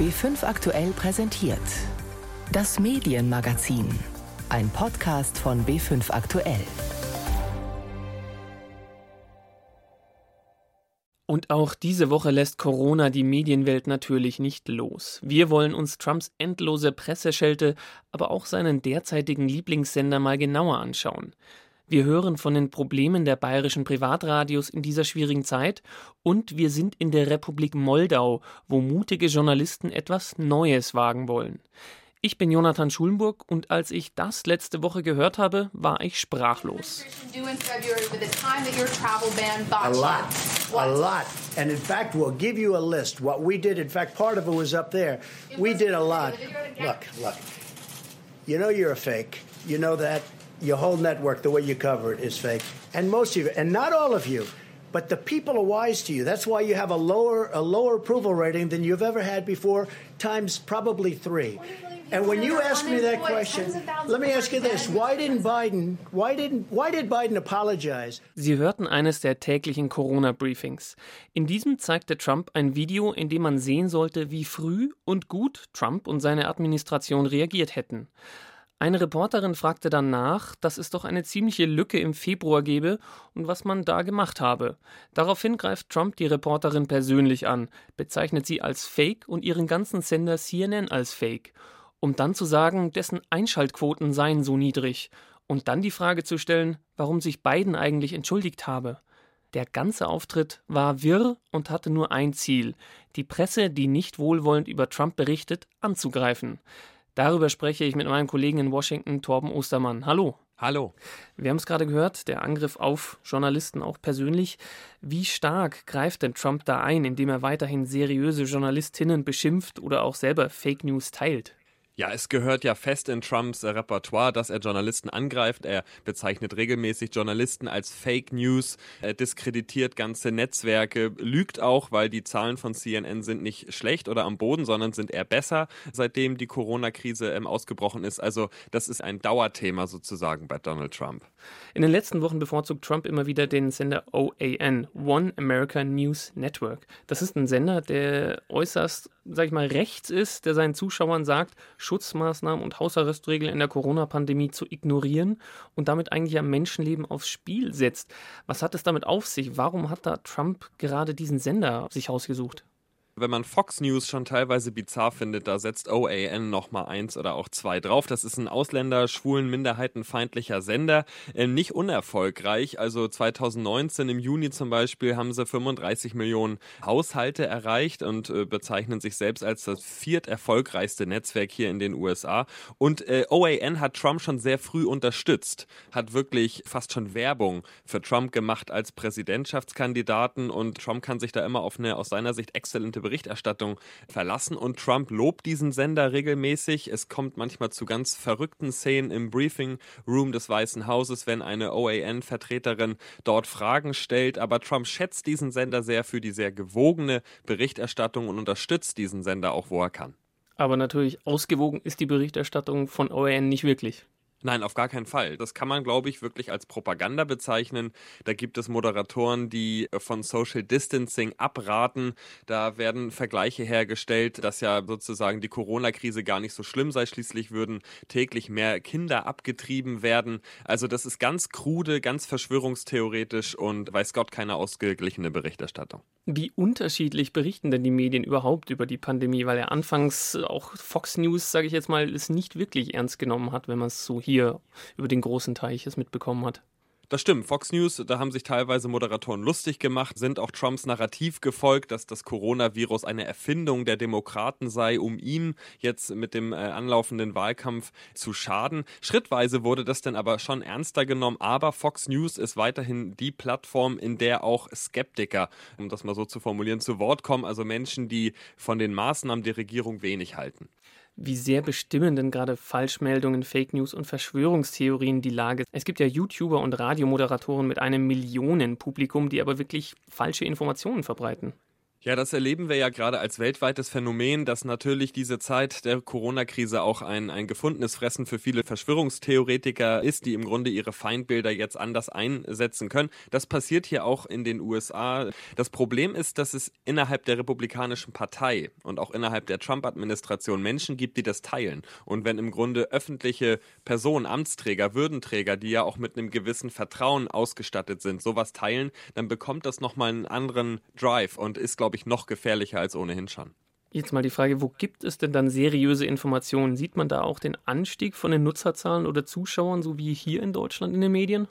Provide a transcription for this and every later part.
B5 aktuell präsentiert. Das Medienmagazin. Ein Podcast von B5 aktuell. Und auch diese Woche lässt Corona die Medienwelt natürlich nicht los. Wir wollen uns Trumps endlose Presseschelte, aber auch seinen derzeitigen Lieblingssender mal genauer anschauen. Wir hören von den Problemen der bayerischen Privatradios in dieser schwierigen Zeit und wir sind in der Republik Moldau, wo mutige Journalisten etwas Neues wagen wollen. Ich bin Jonathan Schulenburg und als ich das letzte Woche gehört habe, war ich sprachlos. A lot. A lot. And in fact, we'll give you a list. What we did, in fact, part of it was up there. We did a lot. Look, look. You know you're a fake. You know that your whole network, the way you cover it, is fake. And most of you, and not all of you, but the people are wise to you. That's why you have a lower a lower approval rating than you've ever had before, times probably three. And when you ask me that question, let me ask you this: Why didn't Biden? Why didn't? Why did Biden apologize? Sie hörten eines der täglichen Corona-Briefings. In diesem zeigte Trump ein Video, in dem man sehen sollte, wie früh und gut Trump und seine Administration reagiert hätten. Eine Reporterin fragte dann nach, dass es doch eine ziemliche Lücke im Februar gebe und was man da gemacht habe. Daraufhin greift Trump die Reporterin persönlich an, bezeichnet sie als Fake und ihren ganzen Sender CNN als Fake, um dann zu sagen, dessen Einschaltquoten seien so niedrig und dann die Frage zu stellen, warum sich Biden eigentlich entschuldigt habe. Der ganze Auftritt war wirr und hatte nur ein Ziel, die Presse, die nicht wohlwollend über Trump berichtet, anzugreifen. Darüber spreche ich mit meinem Kollegen in Washington, Torben Ostermann. Hallo. Hallo. Wir haben es gerade gehört, der Angriff auf Journalisten auch persönlich. Wie stark greift denn Trump da ein, indem er weiterhin seriöse Journalistinnen beschimpft oder auch selber Fake News teilt? Ja, es gehört ja fest in Trumps Repertoire, dass er Journalisten angreift. Er bezeichnet regelmäßig Journalisten als Fake News, er diskreditiert ganze Netzwerke, lügt auch, weil die Zahlen von CNN sind nicht schlecht oder am Boden, sondern sind eher besser, seitdem die Corona-Krise ähm, ausgebrochen ist. Also das ist ein Dauerthema sozusagen bei Donald Trump. In den letzten Wochen bevorzugt Trump immer wieder den Sender OAN, One America News Network. Das ist ein Sender, der äußerst, sag ich mal, rechts ist, der seinen Zuschauern sagt, Schutzmaßnahmen und Hausarrestregeln in der Corona-Pandemie zu ignorieren und damit eigentlich am Menschenleben aufs Spiel setzt. Was hat es damit auf sich? Warum hat da Trump gerade diesen Sender sich ausgesucht? Wenn man Fox News schon teilweise bizarr findet, da setzt OAN nochmal eins oder auch zwei drauf. Das ist ein Ausländer, schwulen, minderheitenfeindlicher Sender. Äh, nicht unerfolgreich. Also 2019 im Juni zum Beispiel haben sie 35 Millionen Haushalte erreicht und äh, bezeichnen sich selbst als das viert erfolgreichste Netzwerk hier in den USA. Und äh, OAN hat Trump schon sehr früh unterstützt, hat wirklich fast schon Werbung für Trump gemacht als Präsidentschaftskandidaten und Trump kann sich da immer auf eine aus seiner Sicht exzellente Berichterstattung verlassen und Trump lobt diesen Sender regelmäßig. Es kommt manchmal zu ganz verrückten Szenen im Briefing Room des Weißen Hauses, wenn eine OAN-Vertreterin dort Fragen stellt. Aber Trump schätzt diesen Sender sehr für die sehr gewogene Berichterstattung und unterstützt diesen Sender auch, wo er kann. Aber natürlich ausgewogen ist die Berichterstattung von OAN nicht wirklich. Nein, auf gar keinen Fall. Das kann man, glaube ich, wirklich als Propaganda bezeichnen. Da gibt es Moderatoren, die von Social Distancing abraten. Da werden Vergleiche hergestellt, dass ja sozusagen die Corona-Krise gar nicht so schlimm sei. Schließlich würden täglich mehr Kinder abgetrieben werden. Also das ist ganz krude, ganz verschwörungstheoretisch und weiß Gott keine ausgeglichene Berichterstattung. Wie unterschiedlich berichten denn die Medien überhaupt über die Pandemie? Weil er anfangs auch Fox News, sage ich jetzt mal, es nicht wirklich ernst genommen hat, wenn man es so hier über den großen Teich es mitbekommen hat. Das stimmt. Fox News, da haben sich teilweise Moderatoren lustig gemacht, sind auch Trumps Narrativ gefolgt, dass das Coronavirus eine Erfindung der Demokraten sei, um ihm jetzt mit dem äh, anlaufenden Wahlkampf zu schaden. Schrittweise wurde das dann aber schon ernster genommen, aber Fox News ist weiterhin die Plattform, in der auch Skeptiker, um das mal so zu formulieren, zu Wort kommen, also Menschen, die von den Maßnahmen der Regierung wenig halten. Wie sehr bestimmen denn gerade Falschmeldungen, Fake News und Verschwörungstheorien die Lage? Es gibt ja YouTuber und Radiomoderatoren mit einem Millionenpublikum, die aber wirklich falsche Informationen verbreiten. Ja, das erleben wir ja gerade als weltweites Phänomen, dass natürlich diese Zeit der Corona-Krise auch ein, ein gefundenes Fressen für viele Verschwörungstheoretiker ist, die im Grunde ihre Feindbilder jetzt anders einsetzen können. Das passiert hier auch in den USA. Das Problem ist, dass es innerhalb der Republikanischen Partei und auch innerhalb der Trump-Administration Menschen gibt, die das teilen. Und wenn im Grunde öffentliche Personen, Amtsträger, Würdenträger, die ja auch mit einem gewissen Vertrauen ausgestattet sind, sowas teilen, dann bekommt das nochmal einen anderen Drive und ist, glaube glaube ich, noch gefährlicher als ohnehin schon. Jetzt mal die Frage, wo gibt es denn dann seriöse Informationen? Sieht man da auch den Anstieg von den Nutzerzahlen oder Zuschauern, so wie hier in Deutschland in den Medien?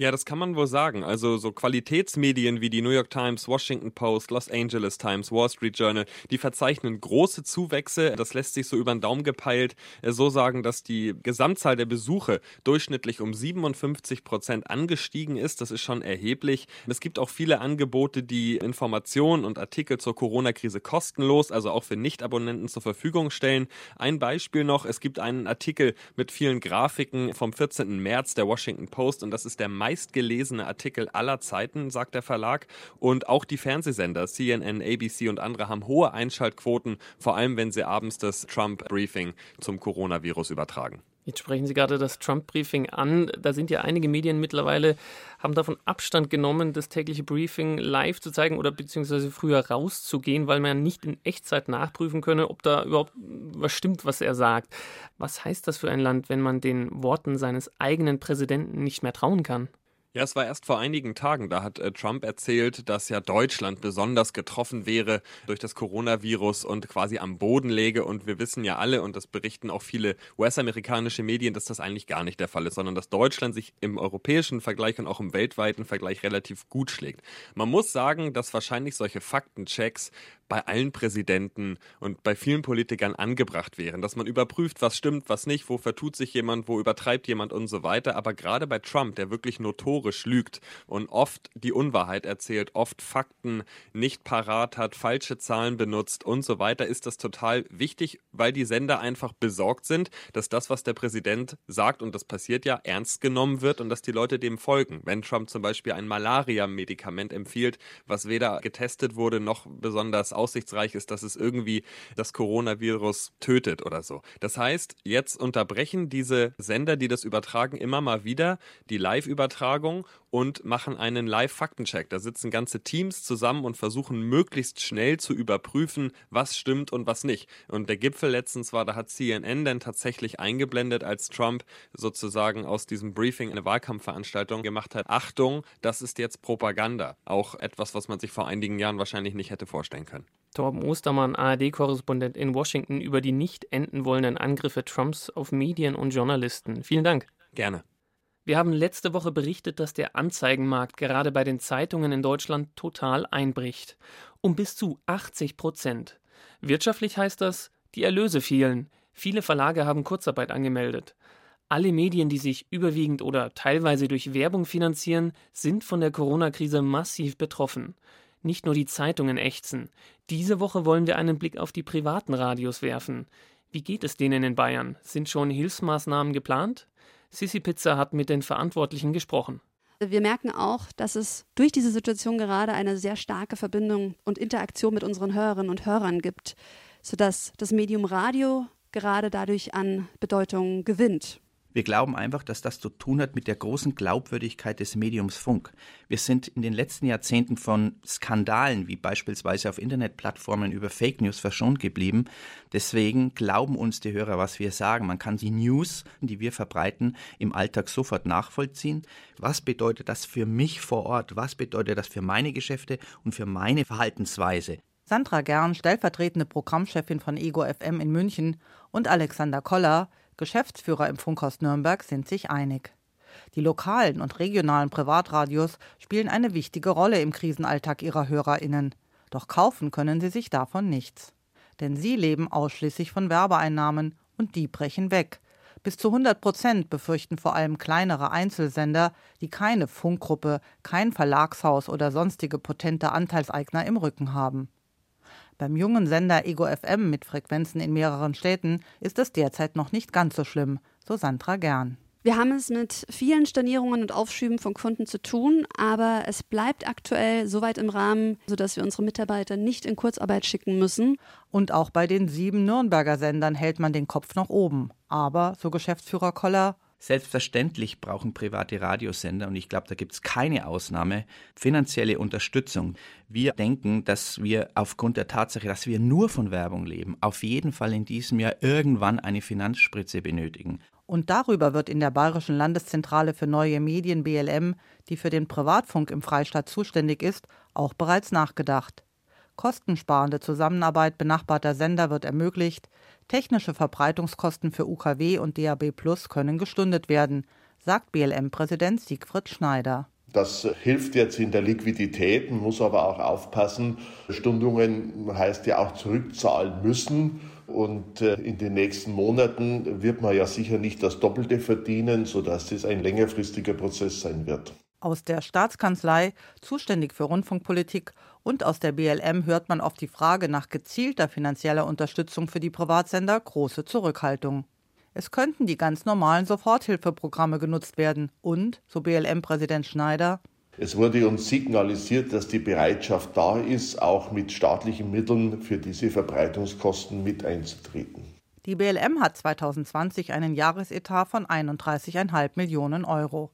Ja, das kann man wohl sagen. Also so Qualitätsmedien wie die New York Times, Washington Post, Los Angeles Times, Wall Street Journal, die verzeichnen große Zuwächse. Das lässt sich so über den Daumen gepeilt äh, so sagen, dass die Gesamtzahl der Besuche durchschnittlich um 57 Prozent angestiegen ist. Das ist schon erheblich. Es gibt auch viele Angebote, die Informationen und Artikel zur Corona-Krise kostenlos, also auch für Nicht-Abonnenten zur Verfügung stellen. Ein Beispiel noch, es gibt einen Artikel mit vielen Grafiken vom 14. März der Washington Post und das ist der meistgelesene Artikel aller Zeiten, sagt der Verlag. Und auch die Fernsehsender CNN, ABC und andere haben hohe Einschaltquoten, vor allem wenn sie abends das Trump-Briefing zum Coronavirus übertragen. Jetzt sprechen Sie gerade das Trump-Briefing an. Da sind ja einige Medien mittlerweile, haben davon Abstand genommen, das tägliche Briefing live zu zeigen oder beziehungsweise früher rauszugehen, weil man nicht in Echtzeit nachprüfen könne, ob da überhaupt was stimmt, was er sagt. Was heißt das für ein Land, wenn man den Worten seines eigenen Präsidenten nicht mehr trauen kann? Ja, es war erst vor einigen Tagen, da hat äh, Trump erzählt, dass ja Deutschland besonders getroffen wäre durch das Coronavirus und quasi am Boden läge. Und wir wissen ja alle, und das berichten auch viele US-amerikanische Medien, dass das eigentlich gar nicht der Fall ist, sondern dass Deutschland sich im europäischen Vergleich und auch im weltweiten Vergleich relativ gut schlägt. Man muss sagen, dass wahrscheinlich solche Faktenchecks bei allen Präsidenten und bei vielen Politikern angebracht wären, dass man überprüft, was stimmt, was nicht, wo vertut sich jemand, wo übertreibt jemand und so weiter. Aber gerade bei Trump, der wirklich notorisch lügt und oft die Unwahrheit erzählt, oft Fakten nicht parat hat, falsche Zahlen benutzt und so weiter, ist das total wichtig, weil die Sender einfach besorgt sind, dass das, was der Präsident sagt, und das passiert ja, ernst genommen wird und dass die Leute dem folgen. Wenn Trump zum Beispiel ein Malaria-Medikament empfiehlt, was weder getestet wurde noch besonders aussichtsreich ist, dass es irgendwie das Coronavirus tötet oder so. Das heißt, jetzt unterbrechen diese Sender, die das übertragen, immer mal wieder die Live-Übertragung und machen einen Live-Faktencheck. Da sitzen ganze Teams zusammen und versuchen möglichst schnell zu überprüfen, was stimmt und was nicht. Und der Gipfel letztens war, da hat CNN dann tatsächlich eingeblendet, als Trump sozusagen aus diesem Briefing eine Wahlkampfveranstaltung gemacht hat. Achtung, das ist jetzt Propaganda. Auch etwas, was man sich vor einigen Jahren wahrscheinlich nicht hätte vorstellen können. Torben Ostermann, ARD-Korrespondent in Washington, über die nicht enden wollenden Angriffe Trumps auf Medien und Journalisten. Vielen Dank. Gerne. Wir haben letzte Woche berichtet, dass der Anzeigenmarkt gerade bei den Zeitungen in Deutschland total einbricht. Um bis zu 80 Prozent. Wirtschaftlich heißt das, die Erlöse fielen. Viele Verlage haben Kurzarbeit angemeldet. Alle Medien, die sich überwiegend oder teilweise durch Werbung finanzieren, sind von der Corona-Krise massiv betroffen. Nicht nur die Zeitungen ächzen. Diese Woche wollen wir einen Blick auf die privaten Radios werfen. Wie geht es denen in Bayern? Sind schon Hilfsmaßnahmen geplant? Sissi Pizza hat mit den Verantwortlichen gesprochen. Wir merken auch, dass es durch diese Situation gerade eine sehr starke Verbindung und Interaktion mit unseren Hörerinnen und Hörern gibt, sodass das Medium Radio gerade dadurch an Bedeutung gewinnt. Wir glauben einfach, dass das zu tun hat mit der großen Glaubwürdigkeit des Mediums Funk. Wir sind in den letzten Jahrzehnten von Skandalen wie beispielsweise auf Internetplattformen über Fake News verschont geblieben. Deswegen glauben uns die Hörer, was wir sagen. Man kann die News, die wir verbreiten, im Alltag sofort nachvollziehen. Was bedeutet das für mich vor Ort? Was bedeutet das für meine Geschäfte und für meine Verhaltensweise? Sandra Gern, stellvertretende Programmchefin von Ego FM in München und Alexander Koller, Geschäftsführer im Funkhaus Nürnberg sind sich einig. Die lokalen und regionalen Privatradios spielen eine wichtige Rolle im Krisenalltag ihrer Hörerinnen. Doch kaufen können sie sich davon nichts. Denn sie leben ausschließlich von Werbeeinnahmen und die brechen weg. Bis zu 100 Prozent befürchten vor allem kleinere Einzelsender, die keine Funkgruppe, kein Verlagshaus oder sonstige potente Anteilseigner im Rücken haben. Beim jungen Sender Ego FM mit Frequenzen in mehreren Städten ist es derzeit noch nicht ganz so schlimm, so Sandra Gern. Wir haben es mit vielen Stornierungen und Aufschüben von Kunden zu tun, aber es bleibt aktuell soweit im Rahmen, sodass wir unsere Mitarbeiter nicht in Kurzarbeit schicken müssen. Und auch bei den sieben Nürnberger Sendern hält man den Kopf nach oben. Aber, so Geschäftsführer Koller, Selbstverständlich brauchen private Radiosender, und ich glaube, da gibt es keine Ausnahme, finanzielle Unterstützung. Wir denken, dass wir aufgrund der Tatsache, dass wir nur von Werbung leben, auf jeden Fall in diesem Jahr irgendwann eine Finanzspritze benötigen. Und darüber wird in der Bayerischen Landeszentrale für neue Medien BLM, die für den Privatfunk im Freistaat zuständig ist, auch bereits nachgedacht. Kostensparende Zusammenarbeit benachbarter Sender wird ermöglicht, Technische Verbreitungskosten für UKW und DAB Plus können gestundet werden, sagt BLM-Präsident Siegfried Schneider. Das hilft jetzt in der Liquidität, man muss aber auch aufpassen. Stundungen heißt ja auch zurückzahlen müssen. Und äh, in den nächsten Monaten wird man ja sicher nicht das Doppelte verdienen, sodass es ein längerfristiger Prozess sein wird. Aus der Staatskanzlei, zuständig für Rundfunkpolitik, und aus der BLM hört man auf die Frage nach gezielter finanzieller Unterstützung für die Privatsender große Zurückhaltung. Es könnten die ganz normalen Soforthilfeprogramme genutzt werden und, so BLM-Präsident Schneider, es wurde uns signalisiert, dass die Bereitschaft da ist, auch mit staatlichen Mitteln für diese Verbreitungskosten mit einzutreten. Die BLM hat 2020 einen Jahresetat von 31,5 Millionen Euro.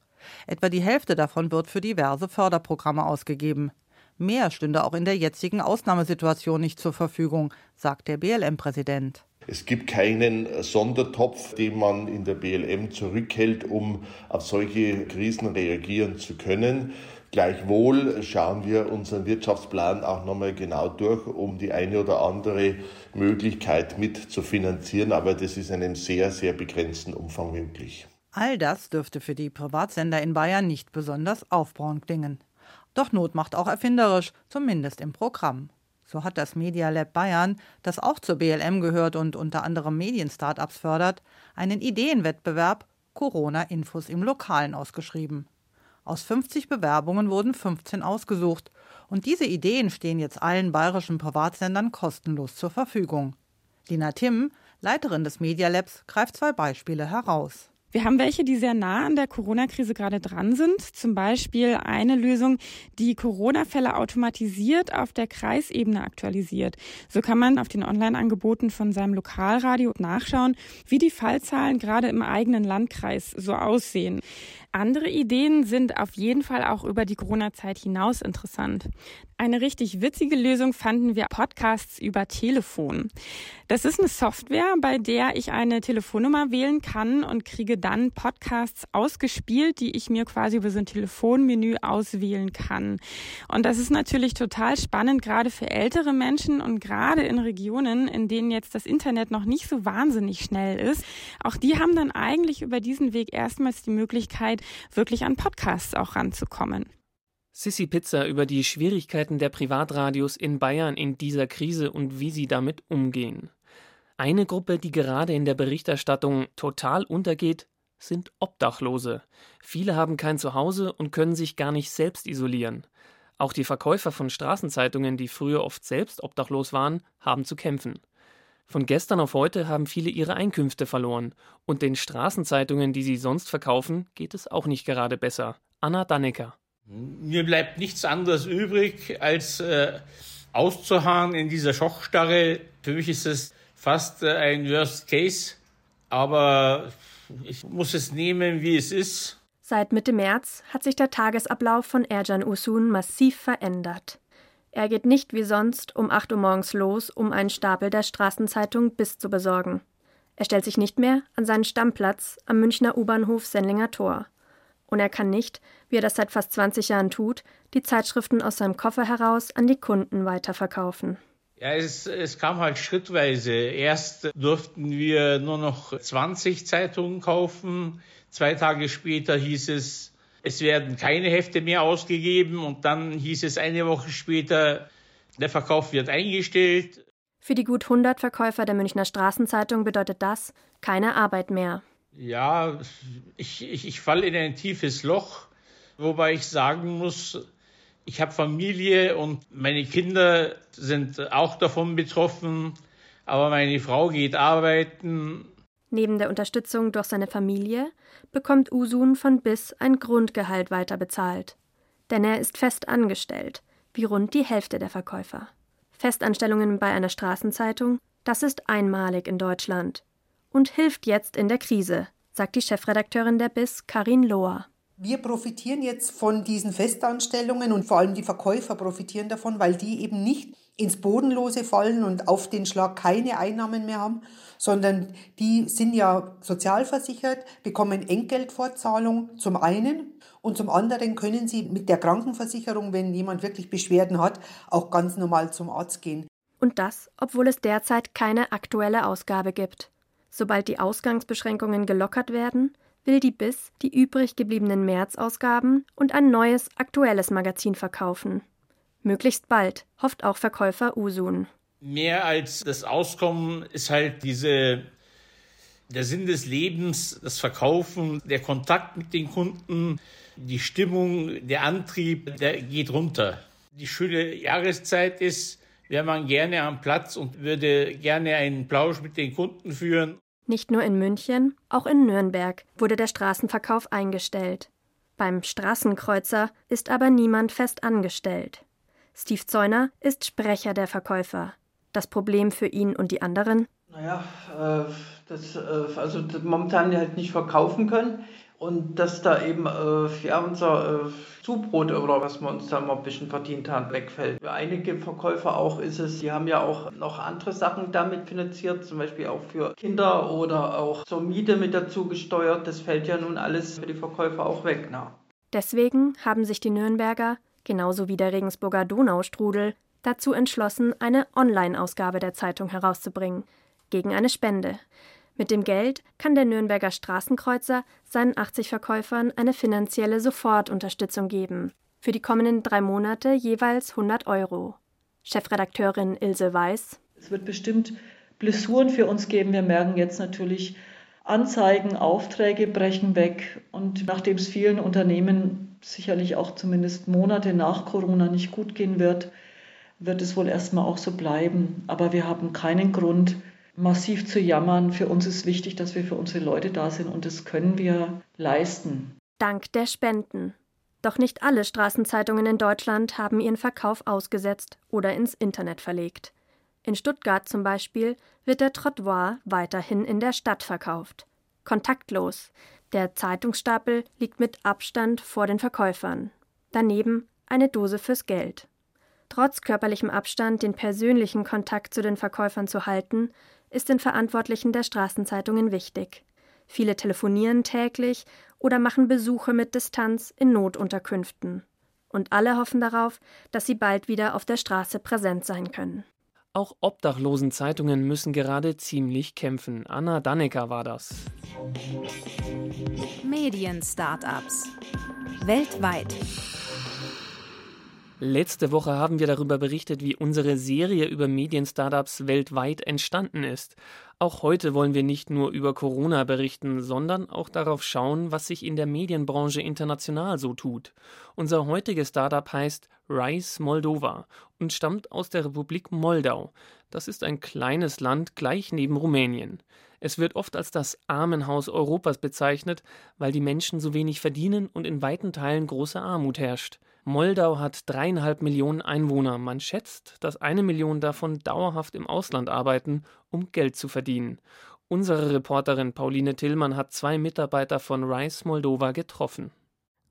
Etwa die Hälfte davon wird für diverse Förderprogramme ausgegeben. Mehr stünde auch in der jetzigen Ausnahmesituation nicht zur Verfügung, sagt der BLM-Präsident. Es gibt keinen Sondertopf, den man in der BLM zurückhält, um auf solche Krisen reagieren zu können. Gleichwohl schauen wir unseren Wirtschaftsplan auch nochmal genau durch, um die eine oder andere Möglichkeit mit zu finanzieren. Aber das ist in einem sehr, sehr begrenzten Umfang möglich. All das dürfte für die Privatsender in Bayern nicht besonders aufbauend klingen. Doch Not macht auch erfinderisch, zumindest im Programm. So hat das Media Lab Bayern, das auch zur BLM gehört und unter anderem Medien-Startups fördert, einen Ideenwettbewerb Corona-Infos im Lokalen ausgeschrieben. Aus 50 Bewerbungen wurden 15 ausgesucht und diese Ideen stehen jetzt allen bayerischen Privatsendern kostenlos zur Verfügung. Lina Timm, Leiterin des Media Labs, greift zwei Beispiele heraus. Wir haben welche, die sehr nah an der Corona-Krise gerade dran sind. Zum Beispiel eine Lösung, die Corona-Fälle automatisiert auf der Kreisebene aktualisiert. So kann man auf den Online-Angeboten von seinem Lokalradio nachschauen, wie die Fallzahlen gerade im eigenen Landkreis so aussehen. Andere Ideen sind auf jeden Fall auch über die Corona-Zeit hinaus interessant. Eine richtig witzige Lösung fanden wir Podcasts über Telefon. Das ist eine Software, bei der ich eine Telefonnummer wählen kann und kriege dann Podcasts ausgespielt, die ich mir quasi über so ein Telefonmenü auswählen kann. Und das ist natürlich total spannend, gerade für ältere Menschen und gerade in Regionen, in denen jetzt das Internet noch nicht so wahnsinnig schnell ist. Auch die haben dann eigentlich über diesen Weg erstmals die Möglichkeit, wirklich an Podcasts auch ranzukommen. Sissy Pizza über die Schwierigkeiten der Privatradios in Bayern in dieser Krise und wie sie damit umgehen. Eine Gruppe, die gerade in der Berichterstattung total untergeht, sind Obdachlose. Viele haben kein Zuhause und können sich gar nicht selbst isolieren. Auch die Verkäufer von Straßenzeitungen, die früher oft selbst obdachlos waren, haben zu kämpfen. Von gestern auf heute haben viele ihre Einkünfte verloren und den Straßenzeitungen, die sie sonst verkaufen, geht es auch nicht gerade besser. Anna Dannecker. Mir bleibt nichts anderes übrig, als äh, auszuharren in dieser Schochstarre. Für mich ist es fast äh, ein Worst Case, aber ich muss es nehmen, wie es ist. Seit Mitte März hat sich der Tagesablauf von Erjan Usun massiv verändert. Er geht nicht wie sonst um 8 Uhr morgens los, um einen Stapel der Straßenzeitung BIS zu besorgen. Er stellt sich nicht mehr an seinen Stammplatz am Münchner U-Bahnhof Sendlinger Tor und er kann nicht, wie er das seit fast 20 Jahren tut, die Zeitschriften aus seinem Koffer heraus an die Kunden weiterverkaufen. Ja, es, es kam halt schrittweise. Erst durften wir nur noch 20 Zeitungen kaufen. Zwei Tage später hieß es, es werden keine Hefte mehr ausgegeben. Und dann hieß es eine Woche später, der Verkauf wird eingestellt. Für die gut 100 Verkäufer der Münchner Straßenzeitung bedeutet das keine Arbeit mehr. Ja, ich, ich, ich falle in ein tiefes Loch, wobei ich sagen muss, ich habe Familie und meine Kinder sind auch davon betroffen, aber meine Frau geht arbeiten. Neben der Unterstützung durch seine Familie bekommt Usun von BIS ein Grundgehalt weiterbezahlt. Denn er ist fest angestellt, wie rund die Hälfte der Verkäufer. Festanstellungen bei einer Straßenzeitung, das ist einmalig in Deutschland und hilft jetzt in der Krise, sagt die Chefredakteurin der BIS, Karin Lohr. Wir profitieren jetzt von diesen Festanstellungen und vor allem die Verkäufer profitieren davon, weil die eben nicht ins Bodenlose fallen und auf den Schlag keine Einnahmen mehr haben, sondern die sind ja sozialversichert, bekommen Entgeltfortzahlung zum einen und zum anderen können sie mit der Krankenversicherung, wenn jemand wirklich Beschwerden hat, auch ganz normal zum Arzt gehen. Und das, obwohl es derzeit keine aktuelle Ausgabe gibt. Sobald die Ausgangsbeschränkungen gelockert werden, will die BIS die übrig gebliebenen März-Ausgaben und ein neues, aktuelles Magazin verkaufen. Möglichst bald, hofft auch Verkäufer Usun. Mehr als das Auskommen ist halt diese, der Sinn des Lebens, das Verkaufen, der Kontakt mit den Kunden, die Stimmung, der Antrieb, der geht runter. Die schöne Jahreszeit ist, wäre man gerne am Platz und würde gerne einen Plausch mit den Kunden führen. Nicht nur in München, auch in Nürnberg wurde der Straßenverkauf eingestellt. Beim Straßenkreuzer ist aber niemand fest angestellt. Steve Zeuner ist Sprecher der Verkäufer. Das Problem für ihn und die anderen? Naja, äh, dass äh, also momentan halt nicht verkaufen können und dass da eben äh, ja, unser äh, Zubrot oder was wir uns da mal ein bisschen verdient haben, wegfällt. Für einige Verkäufer auch ist es, die haben ja auch noch andere Sachen damit finanziert, zum Beispiel auch für Kinder oder auch zur Miete mit dazu gesteuert. Das fällt ja nun alles für die Verkäufer auch weg. Na. Deswegen haben sich die Nürnberger, genauso wie der Regensburger Donaustrudel, dazu entschlossen, eine Online-Ausgabe der Zeitung herauszubringen, gegen eine Spende. Mit dem Geld kann der Nürnberger Straßenkreuzer seinen 80 Verkäufern eine finanzielle Sofortunterstützung geben. Für die kommenden drei Monate jeweils 100 Euro. Chefredakteurin Ilse Weiß. Es wird bestimmt Blessuren für uns geben. Wir merken jetzt natürlich, Anzeigen, Aufträge brechen weg. Und nachdem es vielen Unternehmen sicherlich auch zumindest Monate nach Corona nicht gut gehen wird, wird es wohl erstmal auch so bleiben. Aber wir haben keinen Grund, massiv zu jammern. Für uns ist wichtig, dass wir für unsere Leute da sind und das können wir leisten. Dank der Spenden. Doch nicht alle Straßenzeitungen in Deutschland haben ihren Verkauf ausgesetzt oder ins Internet verlegt. In Stuttgart zum Beispiel wird der Trottoir weiterhin in der Stadt verkauft. Kontaktlos. Der Zeitungsstapel liegt mit Abstand vor den Verkäufern. Daneben eine Dose fürs Geld. Trotz körperlichem Abstand den persönlichen Kontakt zu den Verkäufern zu halten, ist den Verantwortlichen der Straßenzeitungen wichtig. Viele telefonieren täglich oder machen Besuche mit Distanz in Notunterkünften. Und alle hoffen darauf, dass sie bald wieder auf der Straße präsent sein können. Auch obdachlosen Zeitungen müssen gerade ziemlich kämpfen. Anna Dannecker war das. Medien-Startups. Weltweit. Letzte Woche haben wir darüber berichtet, wie unsere Serie über Medien-Startups weltweit entstanden ist. Auch heute wollen wir nicht nur über Corona berichten, sondern auch darauf schauen, was sich in der Medienbranche international so tut. Unser heutiges Startup heißt Rise Moldova und stammt aus der Republik Moldau. Das ist ein kleines Land gleich neben Rumänien. Es wird oft als das Armenhaus Europas bezeichnet, weil die Menschen so wenig verdienen und in weiten Teilen große Armut herrscht. Moldau hat dreieinhalb Millionen Einwohner. Man schätzt, dass eine Million davon dauerhaft im Ausland arbeiten, um Geld zu verdienen. Unsere Reporterin Pauline Tillmann hat zwei Mitarbeiter von Rice Moldova getroffen.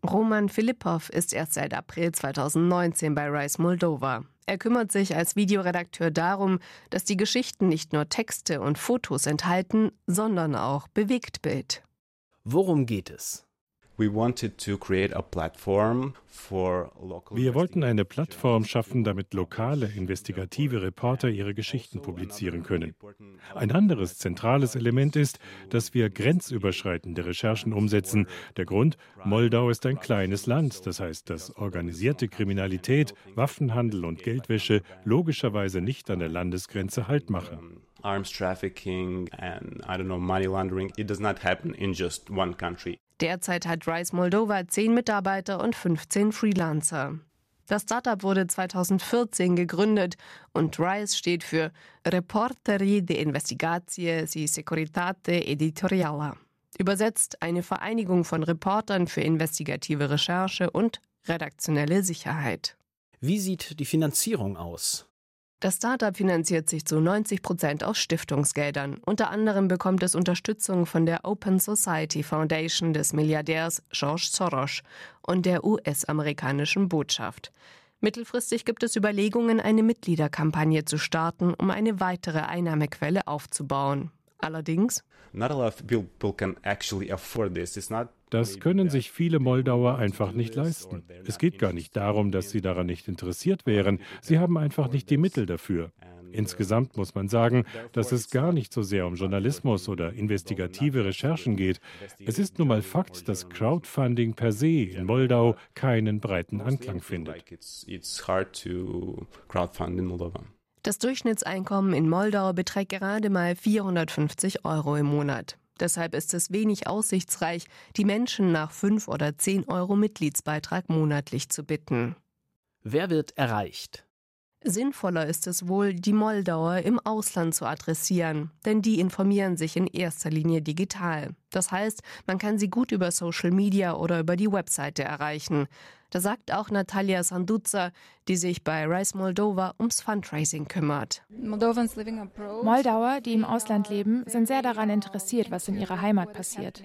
Roman Filippov ist erst seit April 2019 bei Rice Moldova. Er kümmert sich als Videoredakteur darum, dass die Geschichten nicht nur Texte und Fotos enthalten, sondern auch Bewegtbild. Worum geht es? Wir wollten eine Plattform schaffen, damit lokale investigative Reporter ihre Geschichten publizieren können. Ein anderes zentrales Element ist, dass wir grenzüberschreitende Recherchen umsetzen. Der Grund, Moldau ist ein kleines Land, das heißt, dass organisierte Kriminalität, Waffenhandel und Geldwäsche logischerweise nicht an der Landesgrenze Halt machen. Arms trafficking and I don't know money laundering, it does not happen in just one country. Derzeit hat Rice Moldova zehn Mitarbeiter und 15 Freelancer. Das Startup wurde 2014 gegründet und RISE steht für Reporteri de Investigazie e Securitate Editoriala. Übersetzt eine Vereinigung von Reportern für investigative Recherche und redaktionelle Sicherheit. Wie sieht die Finanzierung aus? Das Startup finanziert sich zu 90 Prozent aus Stiftungsgeldern. Unter anderem bekommt es Unterstützung von der Open Society Foundation des Milliardärs George Soros und der US-amerikanischen Botschaft. Mittelfristig gibt es Überlegungen, eine Mitgliederkampagne zu starten, um eine weitere Einnahmequelle aufzubauen. Allerdings das können sich viele Moldauer einfach nicht leisten. Es geht gar nicht darum, dass sie daran nicht interessiert wären. Sie haben einfach nicht die Mittel dafür. Insgesamt muss man sagen, dass es gar nicht so sehr um Journalismus oder investigative Recherchen geht. Es ist nun mal Fakt, dass Crowdfunding per se in Moldau keinen breiten Anklang findet. Das Durchschnittseinkommen in Moldau beträgt gerade mal 450 Euro im Monat. Deshalb ist es wenig aussichtsreich, die Menschen nach 5 oder 10 Euro Mitgliedsbeitrag monatlich zu bitten. Wer wird erreicht? Sinnvoller ist es wohl, die Moldauer im Ausland zu adressieren, denn die informieren sich in erster Linie digital. Das heißt, man kann sie gut über Social Media oder über die Webseite erreichen. Da sagt auch Natalia Sanduza, die sich bei Rise Moldova ums Fundraising kümmert. Moldauer, die im Ausland leben, sind sehr daran interessiert, was in ihrer Heimat passiert.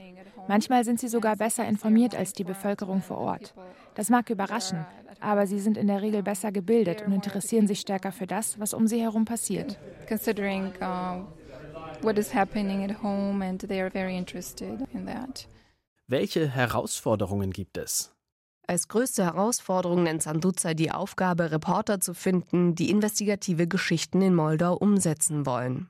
Manchmal sind sie sogar besser informiert als die Bevölkerung vor Ort. Das mag überraschen, aber sie sind in der Regel besser gebildet und interessieren sich stärker für das, was um sie herum passiert. Considering uh, what is happening at home and they are very interested in that. Welche Herausforderungen gibt es? Als größte Herausforderung nennt Sanduza die Aufgabe, Reporter zu finden, die investigative Geschichten in Moldau umsetzen wollen.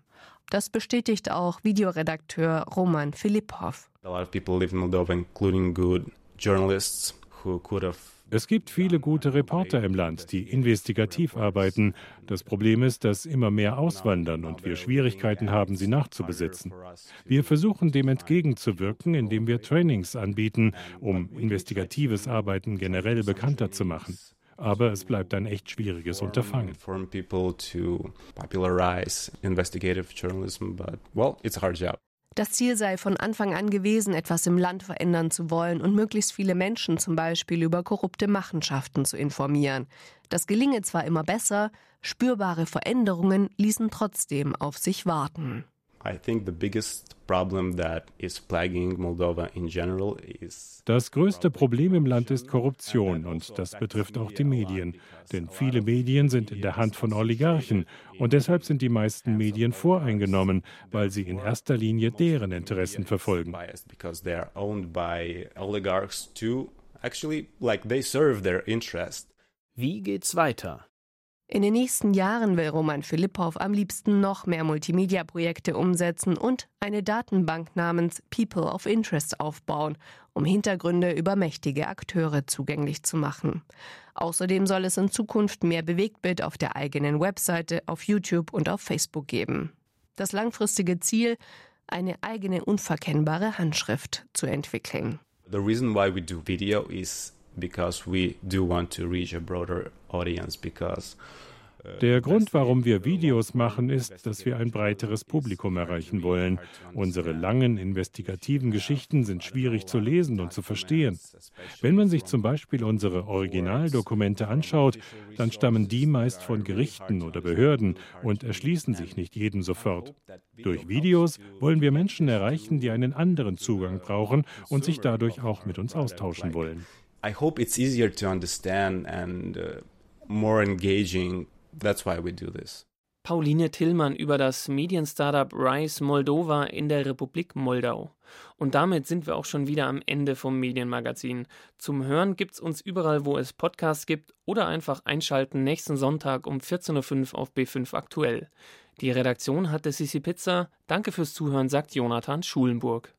Das bestätigt auch Videoredakteur Roman Filipov. A lot of people live in Moldova, including good journalists who could have es gibt viele gute Reporter im Land, die investigativ arbeiten. Das Problem ist, dass immer mehr auswandern und wir Schwierigkeiten haben, sie nachzubesetzen. Wir versuchen dem entgegenzuwirken, indem wir Trainings anbieten, um investigatives Arbeiten generell bekannter zu machen. Aber es bleibt ein echt schwieriges Unterfangen. Das Ziel sei von Anfang an gewesen, etwas im Land verändern zu wollen und möglichst viele Menschen zum Beispiel über korrupte Machenschaften zu informieren. Das gelinge zwar immer besser, spürbare Veränderungen ließen trotzdem auf sich warten. Das größte Problem im Land ist Korruption und das betrifft auch die Medien. Denn viele Medien sind in der Hand von Oligarchen und deshalb sind die meisten Medien voreingenommen, weil sie in erster Linie deren Interessen verfolgen. Wie geht's weiter? In den nächsten Jahren will Roman Philippov am liebsten noch mehr Multimedia-Projekte umsetzen und eine Datenbank namens People of Interest aufbauen, um Hintergründe über mächtige Akteure zugänglich zu machen. Außerdem soll es in Zukunft mehr Bewegtbild auf der eigenen Webseite, auf YouTube und auf Facebook geben. Das langfristige Ziel, eine eigene unverkennbare Handschrift zu entwickeln. The reason why we do video is because we do want to reach a broader audience because der Grund, warum wir Videos machen, ist, dass wir ein breiteres Publikum erreichen wollen. Unsere langen investigativen Geschichten sind schwierig zu lesen und zu verstehen. Wenn man sich zum Beispiel unsere Originaldokumente anschaut, dann stammen die meist von Gerichten oder Behörden und erschließen sich nicht jedem sofort. Durch Videos wollen wir Menschen erreichen, die einen anderen Zugang brauchen und sich dadurch auch mit uns austauschen wollen. I hope it's easier to understand and uh, more engaging That's why we do this. Pauline Tillmann über das Medienstartup Rise Moldova in der Republik Moldau. Und damit sind wir auch schon wieder am Ende vom Medienmagazin. Zum Hören gibt's uns überall, wo es Podcasts gibt oder einfach einschalten nächsten Sonntag um 14.05 Uhr auf B5 aktuell. Die Redaktion hatte Sissi Pizza. Danke fürs Zuhören, sagt Jonathan Schulenburg.